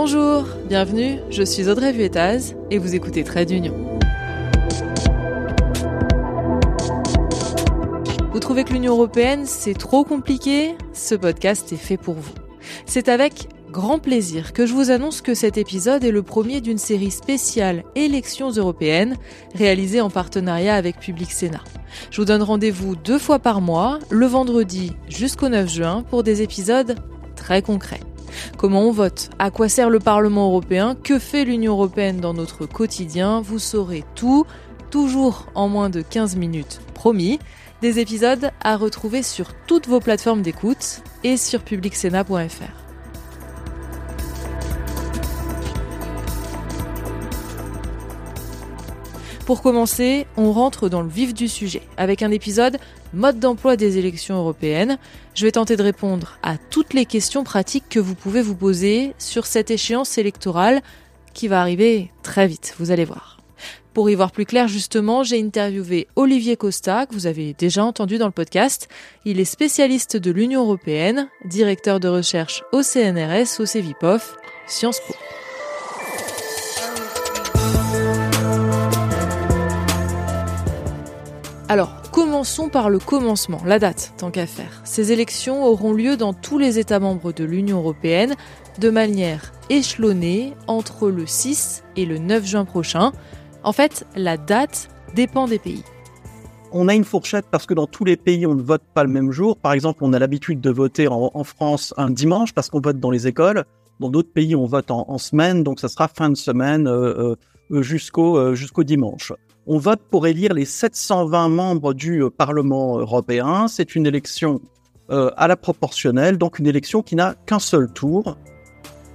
Bonjour, bienvenue, je suis Audrey Vuettaz et vous écoutez Trade d'Union. Vous trouvez que l'Union européenne, c'est trop compliqué? Ce podcast est fait pour vous. C'est avec grand plaisir que je vous annonce que cet épisode est le premier d'une série spéciale Élections européennes réalisée en partenariat avec Public Sénat. Je vous donne rendez-vous deux fois par mois, le vendredi jusqu'au 9 juin, pour des épisodes très concrets. Comment on vote? À quoi sert le Parlement européen? Que fait l'Union européenne dans notre quotidien? Vous saurez tout, toujours en moins de 15 minutes, promis. Des épisodes à retrouver sur toutes vos plateformes d'écoute et sur publicsena.fr. Pour commencer, on rentre dans le vif du sujet avec un épisode mode d'emploi des élections européennes. Je vais tenter de répondre à toutes les questions pratiques que vous pouvez vous poser sur cette échéance électorale qui va arriver très vite, vous allez voir. Pour y voir plus clair, justement, j'ai interviewé Olivier Costa, que vous avez déjà entendu dans le podcast. Il est spécialiste de l'Union européenne, directeur de recherche au CNRS, au CEVIPOF, Sciences Po. Alors, commençons par le commencement, la date, tant qu'à faire. Ces élections auront lieu dans tous les États membres de l'Union européenne de manière échelonnée entre le 6 et le 9 juin prochain. En fait, la date dépend des pays. On a une fourchette parce que dans tous les pays, on ne vote pas le même jour. Par exemple, on a l'habitude de voter en, France un dimanche parce qu'on vote dans les écoles. Dans d'autres pays, on vote en, semaine, donc ça sera fin de semaine euh, euh, euh, jusqu'au dimanche on vote pour élire les 720 membres du euh, Parlement européen. C'est une élection euh, à la proportionnelle, donc une élection qui n'a qu'un seul tour.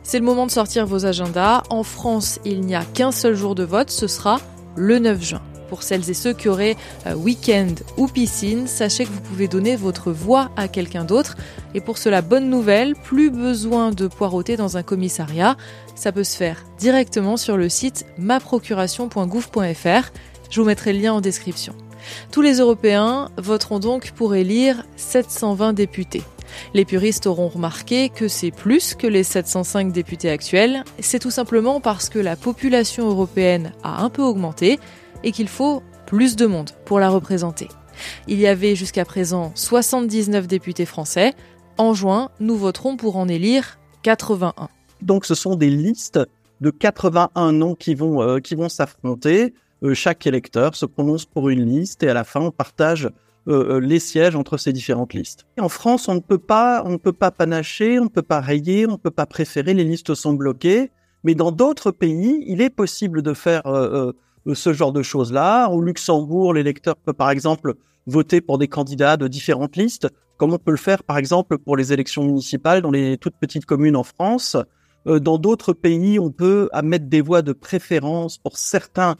C'est le moment de sortir vos agendas. En France, il n'y a qu'un seul jour de vote, ce sera le 9 juin. Pour celles et ceux qui auraient euh, week-end ou piscine, sachez que vous pouvez donner votre voix à quelqu'un d'autre. Et pour cela, bonne nouvelle, plus besoin de poireauter dans un commissariat. Ça peut se faire directement sur le site maprocuration.gouv.fr. Je vous mettrai le lien en description. Tous les Européens voteront donc pour élire 720 députés. Les puristes auront remarqué que c'est plus que les 705 députés actuels. C'est tout simplement parce que la population européenne a un peu augmenté et qu'il faut plus de monde pour la représenter. Il y avait jusqu'à présent 79 députés français. En juin, nous voterons pour en élire 81. Donc ce sont des listes de 81 noms qui vont, euh, vont s'affronter. Euh, chaque électeur se prononce pour une liste et à la fin, on partage euh, euh, les sièges entre ces différentes listes. en France, on ne peut pas, on ne peut pas panacher, on ne peut pas rayer, on ne peut pas préférer, les listes sont bloquées. Mais dans d'autres pays, il est possible de faire ce genre de choses-là. Au Luxembourg, l'électeur peut par exemple voter pour des candidats de différentes listes, comme on peut le faire par exemple pour les élections municipales dans les toutes petites communes en France. dans d'autres pays, on peut mettre des voix de préférence pour certains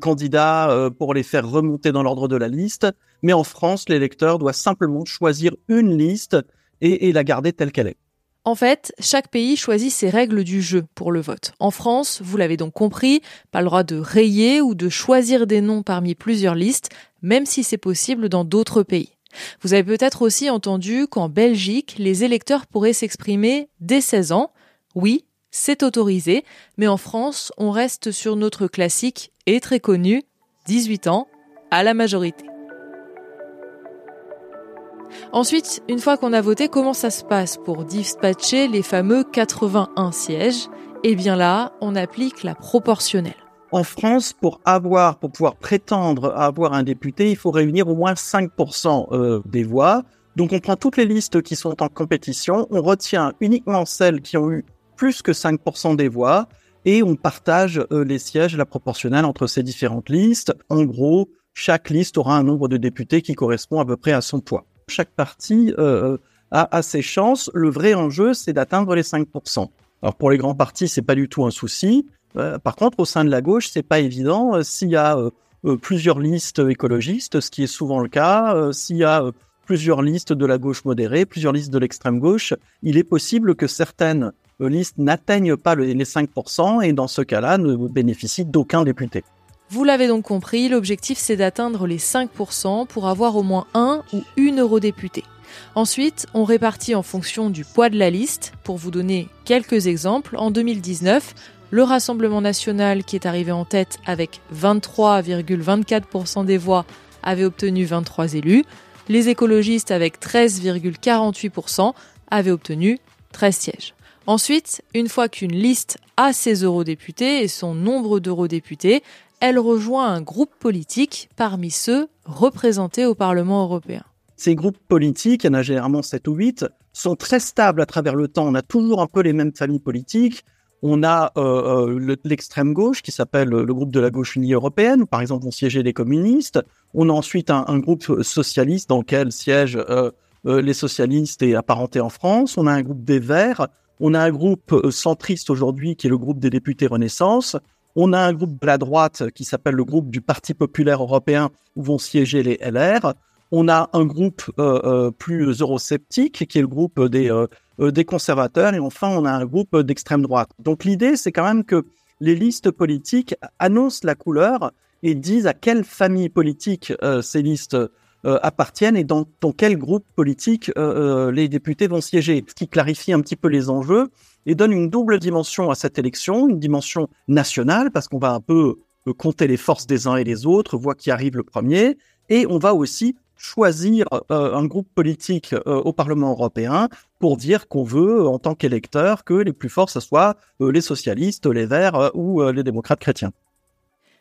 candidats euh, pour les faire remonter dans l'ordre de la liste. Mais en France, l'électeur doit simplement choisir une liste et, la garder telle qu'elle est. En fait, chaque pays choisit ses règles du jeu pour le vote. En France, vous l'avez donc compris, pas le droit de rayer ou de choisir des noms parmi plusieurs listes, même si c'est possible dans d'autres pays. Vous avez peut-être aussi entendu qu'en Belgique, les électeurs pourraient s'exprimer dès 16 ans. Oui, c'est autorisé, mais en France, on reste sur notre classique et très connu, 18 ans, à la majorité. Ensuite, une fois qu'on a voté, comment ça se passe pour dispatcher les fameux 81 sièges? Eh bien là, on applique la proportionnelle. En France, pour avoir, pour pouvoir prétendre avoir un député, il faut réunir au moins 5% euh, des voix. Donc on prend toutes les listes qui sont en compétition, on retient uniquement celles qui ont eu plus que 5% des voix et on partage euh, les sièges, la proportionnelle entre ces différentes listes. En gros, chaque liste aura un nombre de députés qui correspond à peu près à son poids. Chaque parti euh, a, ses chances. Le vrai enjeu, c'est d'atteindre les 5%. Alors pour les grands partis, c'est pas du tout un souci. Euh, par contre, au sein de la gauche, c'est pas évident. S'il y a plusieurs listes écologistes, ce qui est souvent le cas, s'il y a plusieurs listes de la gauche modérée, plusieurs listes de l'extrême gauche, il est possible que certaines listes n'atteignent pas les 5% et dans ce cas-là ne bénéficient d'aucun député. Vous l'avez donc compris, l'objectif c'est d'atteindre les 5% pour avoir au moins un ou une eurodéputée. Ensuite, on répartit en fonction du poids de la liste. Pour vous donner quelques exemples, en 2019, le Rassemblement national, qui est arrivé en tête avec 23,24% des voix, avait obtenu 23 élus. Les écologistes, avec 13,48%, avaient obtenu 13 sièges. Ensuite, une fois qu'une liste a ses eurodéputés et son nombre d'eurodéputés, elle rejoint un groupe politique parmi ceux représentés au Parlement européen. Ces groupes politiques, il y en a généralement 7 ou 8, sont très stables à travers le temps. On a toujours un peu les mêmes familles politiques. On a euh, euh, l'extrême gauche qui s'appelle le groupe de la gauche unie européenne, où par exemple vont siéger les communistes. On a ensuite un, groupe socialiste dans lequel siègent euh, les socialistes et apparentés en France. On a un groupe des Verts. On a un groupe centriste aujourd'hui qui est le groupe des députés Renaissance. On a un groupe de la droite qui s'appelle le groupe du Parti populaire européen où vont siéger les LR. On a un groupe plus eurosceptique qui est le groupe des euh, conservateurs et enfin on a un groupe d'extrême droite. Donc l'idée c'est quand même que les listes politiques annoncent la couleur et disent à quelle famille politique euh, ces listes euh, appartiennent et dans, quel groupe politique les députés vont siéger, ce qui clarifie un petit peu les enjeux et donne une double dimension à cette élection, une dimension nationale parce qu'on va un peu compter les forces des uns et des autres, voir qui arrive le premier, et on va aussi choisir euh, un groupe politique euh, au Parlement européen pour dire qu'on veut, en tant qu'électeur, que les plus forts, ce soit euh, les socialistes, les verts ou les démocrates chrétiens.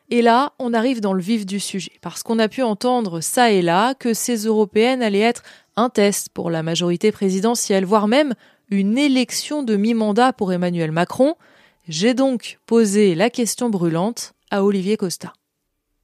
Et là, on arrive dans le vif du sujet, parce qu'on a pu entendre ça et là que ces européennes allaient être un test pour la majorité présidentielle, voire même une élection de mi-mandat pour Emmanuel Macron. J'ai donc posé la question brûlante à Olivier Costa.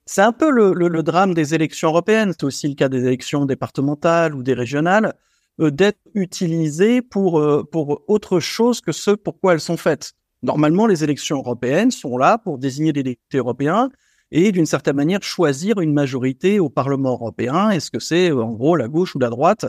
C'est un peu le, drame des élections européennes, c'est aussi le cas des élections départementales ou des régionales, euh, d'être utilisées pour, euh, pour autre chose que ce pour quoi elles sont faites. Normalement, les élections européennes sont là pour désigner des députés européens et d'une certaine manière choisir une majorité au Parlement européen. Est-ce que c'est euh, en gros la gauche ou la droite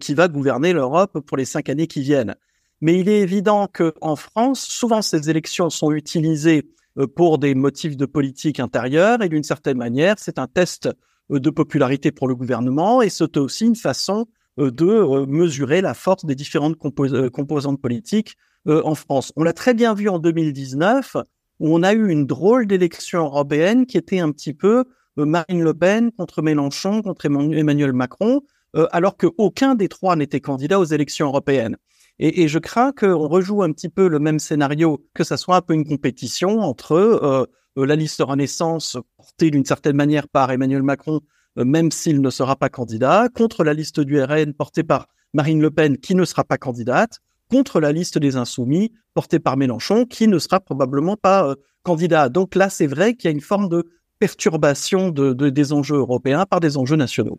qui va gouverner l'Europe pour les cinq années qui viennent? Mais il est évident qu'en France, souvent ces élections sont utilisées euh, pour des motifs de politique intérieure et d'une certaine manière, c'est un test euh, de popularité pour le gouvernement et c'est aussi une façon euh, de mesurer la force des différentes composantes politiques en France. On l'a très bien vu en 2019 où on a eu une drôle d'élection européenne qui était un petit peu Marine Le Pen contre Mélenchon, contre Emmanuel Macron, alors qu'aucun des trois n'était candidat aux élections européennes. Et, je crains qu'on rejoue un petit peu le même scénario, que ça soit un peu une compétition entre euh, euh la liste Renaissance portée d'une certaine manière par Emmanuel Macron, euh, même s'il ne sera pas candidat, contre la liste du RN portée par Marine Le Pen, qui ne sera pas candidate, contre la liste des Insoumis portée par Mélenchon, qui ne sera probablement pas euh, candidat. Donc là, c'est vrai qu'il y a une forme de perturbation de, de, des enjeux européens par des enjeux nationaux.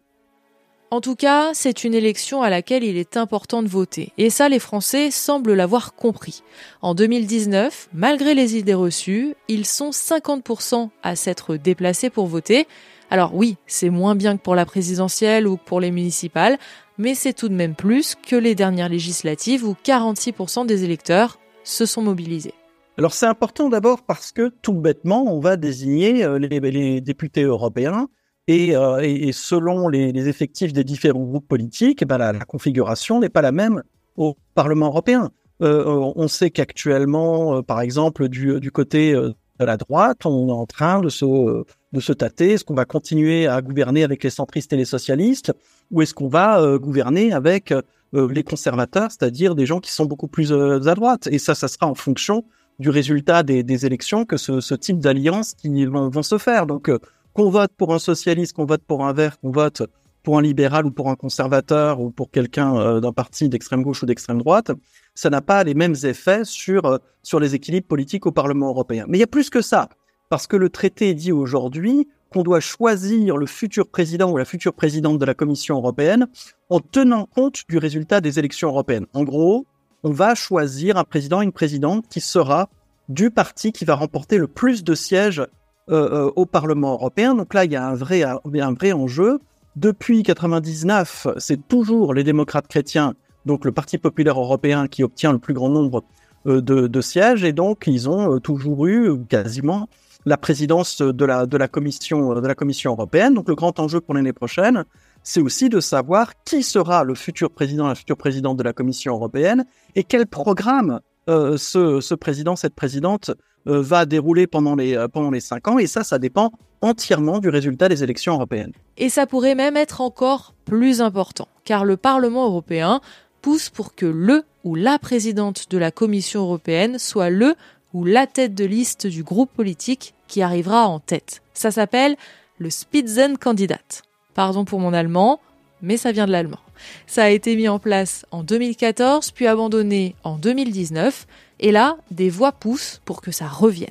En tout cas, c'est une élection à laquelle il est important de voter. Et ça, les Français semblent l'avoir compris. En 2019, malgré les idées reçues, ils sont 50% à s'être déplacés pour voter. Alors oui, c'est moins bien que pour la présidentielle ou pour les municipales, mais c'est tout de même plus que les dernières législatives où 46% des électeurs se sont mobilisés. Alors c'est important d'abord parce que tout bêtement, on va désigner euh, les députés européens euh, et, et, selon les, effectifs des différents groupes politiques, eh ben la, configuration n'est pas la même au Parlement européen. Euh, on sait qu'actuellement, euh, par exemple, du, côté euh, de la droite, on est en train de se, de se tâter. Est-ce qu'on va continuer à gouverner avec les centristes et les socialistes ou est-ce qu'on va gouverner avec les conservateurs, c'est-à-dire des gens qui sont beaucoup plus à droite Et ça, ça sera en fonction du résultat des, des élections que ce, type d'alliances qui vont, se faire. Donc, qu'on vote pour un socialiste, qu'on vote pour un vert, qu'on vote pour un libéral ou pour un conservateur ou pour quelqu'un euh, d'un parti d'extrême gauche ou d'extrême droite, ça n'a pas les mêmes effets sur, euh, sur les équilibres politiques au Parlement européen. Mais il y a plus que ça, parce que le traité dit aujourd'hui qu'on doit choisir le futur président ou la future présidente de la Commission européenne en tenant compte du résultat des élections européennes. En gros, on va choisir un président et une présidente qui sera du parti qui va remporter le plus de sièges euh, au Parlement européen. Donc là, il y a un vrai, un vrai enjeu. Depuis 99, c'est toujours les démocrates chrétiens, donc le Parti populaire européen, qui obtient le plus grand nombre euh, de, sièges. Et donc, ils ont toujours eu, quasiment, la présidence de la, commission, de la Commission européenne. Donc, le grand enjeu pour l'année prochaine, c'est aussi de savoir qui sera le futur président, la future présidente de la Commission européenne et quel programme euh, ce, président, cette présidente euh, va dérouler pendant les, euh, pendant les cinq ans. Et ça, ça dépend entièrement du résultat des élections européennes. Et ça pourrait même être encore plus important, car le Parlement européen pousse pour que le ou la présidente de la Commission européenne soit le ou la tête de liste du groupe politique qui arrivera en tête. Ça s'appelle le Spitzenkandidat. Pardon pour mon allemand, mais ça vient de l'allemand. Ça a été mis en place en 2014, puis abandonné en 2019, et là, des voix poussent pour que ça revienne.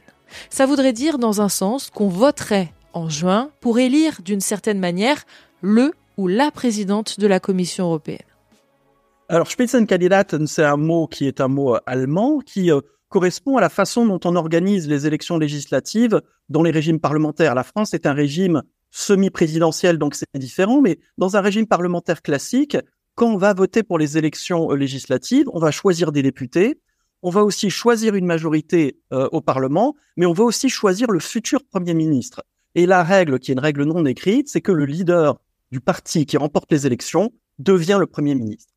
Ça voudrait dire, dans un sens, qu'on voterait en juin pour élire d'une certaine manière le ou la présidente de la Commission européenne. Alors, Spitzenkandidat, c'est un mot qui est un mot euh, allemand qui euh, correspond à la façon dont on organise les élections législatives dans les régimes parlementaires. La France est un régime semi-présidentiel, donc c'est différent, mais dans un régime parlementaire classique, quand on va voter pour les élections euh, législatives, on va choisir des députés, on va aussi choisir une majorité euh, au Parlement, mais on va aussi choisir le futur Premier ministre. Et la règle, qui est une règle non écrite, c'est que le leader du parti qui remporte les élections devient le Premier ministre.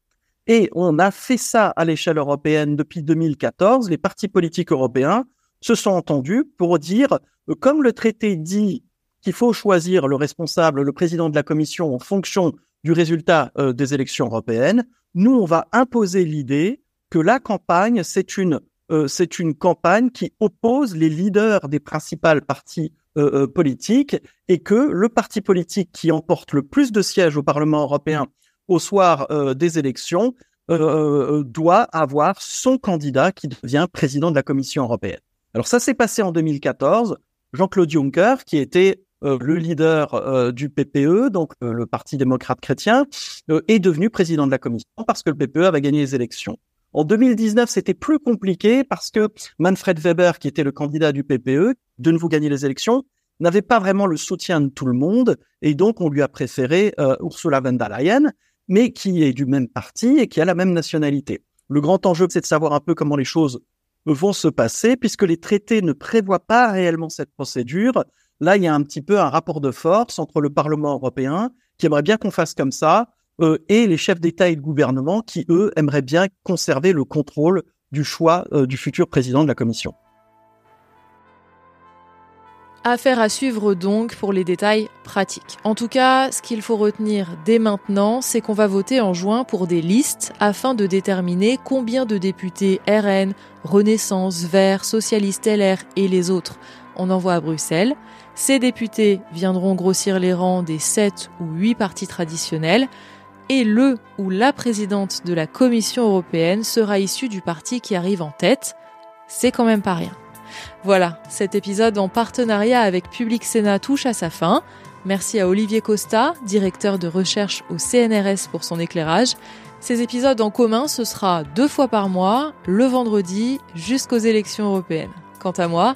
Et on a fait ça à l'échelle européenne depuis 2014. Les partis politiques européens se sont entendus pour dire, euh, comme le traité dit qu'il faut choisir le responsable, le président de la commission en fonction du résultat euh, des élections européennes, nous, on va imposer l'idée que la campagne, c'est une, euh, une campagne qui oppose les leaders des principales partis euh, politiques et que le parti politique qui emporte le plus de sièges au Parlement européen au soir des élections doit avoir son candidat qui devient président de la Commission européenne. Alors ça s'est passé en 2014. Jean-Claude Juncker, qui était le leader euh, du PPE, donc euh, le Parti démocrate chrétien, est devenu président de la commission parce que le PPE avait gagné les élections. En 2019, c'était plus compliqué parce que Manfred Weber, qui était le candidat du PPE, de nouveau gagner les élections, n'avait pas vraiment le soutien de tout le monde et donc on lui a préféré Ursula von der Leyen, mais qui est du même parti et qui a la même nationalité. Le grand enjeu, c'est de savoir un peu comment les choses vont se passer puisque les traités ne prévoient pas réellement cette procédure. Là, il y a un petit peu un rapport de force entre le Parlement européen, qui aimerait bien qu'on fasse comme ça, euh, et les chefs d'État et de gouvernement, qui, eux, aimeraient bien conserver le contrôle du choix euh, du futur président de la Commission. Affaire à suivre donc pour les détails pratiques. En tout cas, ce qu'il faut retenir dès maintenant, c'est qu'on va voter en juin pour des listes afin de déterminer combien de députés RN, Renaissance, Vert, Socialiste LR et les autres on envoie à Bruxelles. Ces députés viendront grossir les rangs des sept ou huit partis traditionnels et le ou la présidente de la Commission européenne sera issue du parti qui arrive en tête. C'est quand même pas rien. Voilà, cet épisode en partenariat avec Public Sénat touche à sa fin. Merci à Olivier Costa, directeur de recherche au CNRS pour son éclairage. Ces épisodes en commun, ce sera deux fois par mois, le vendredi, jusqu'aux élections européennes. Quant à moi,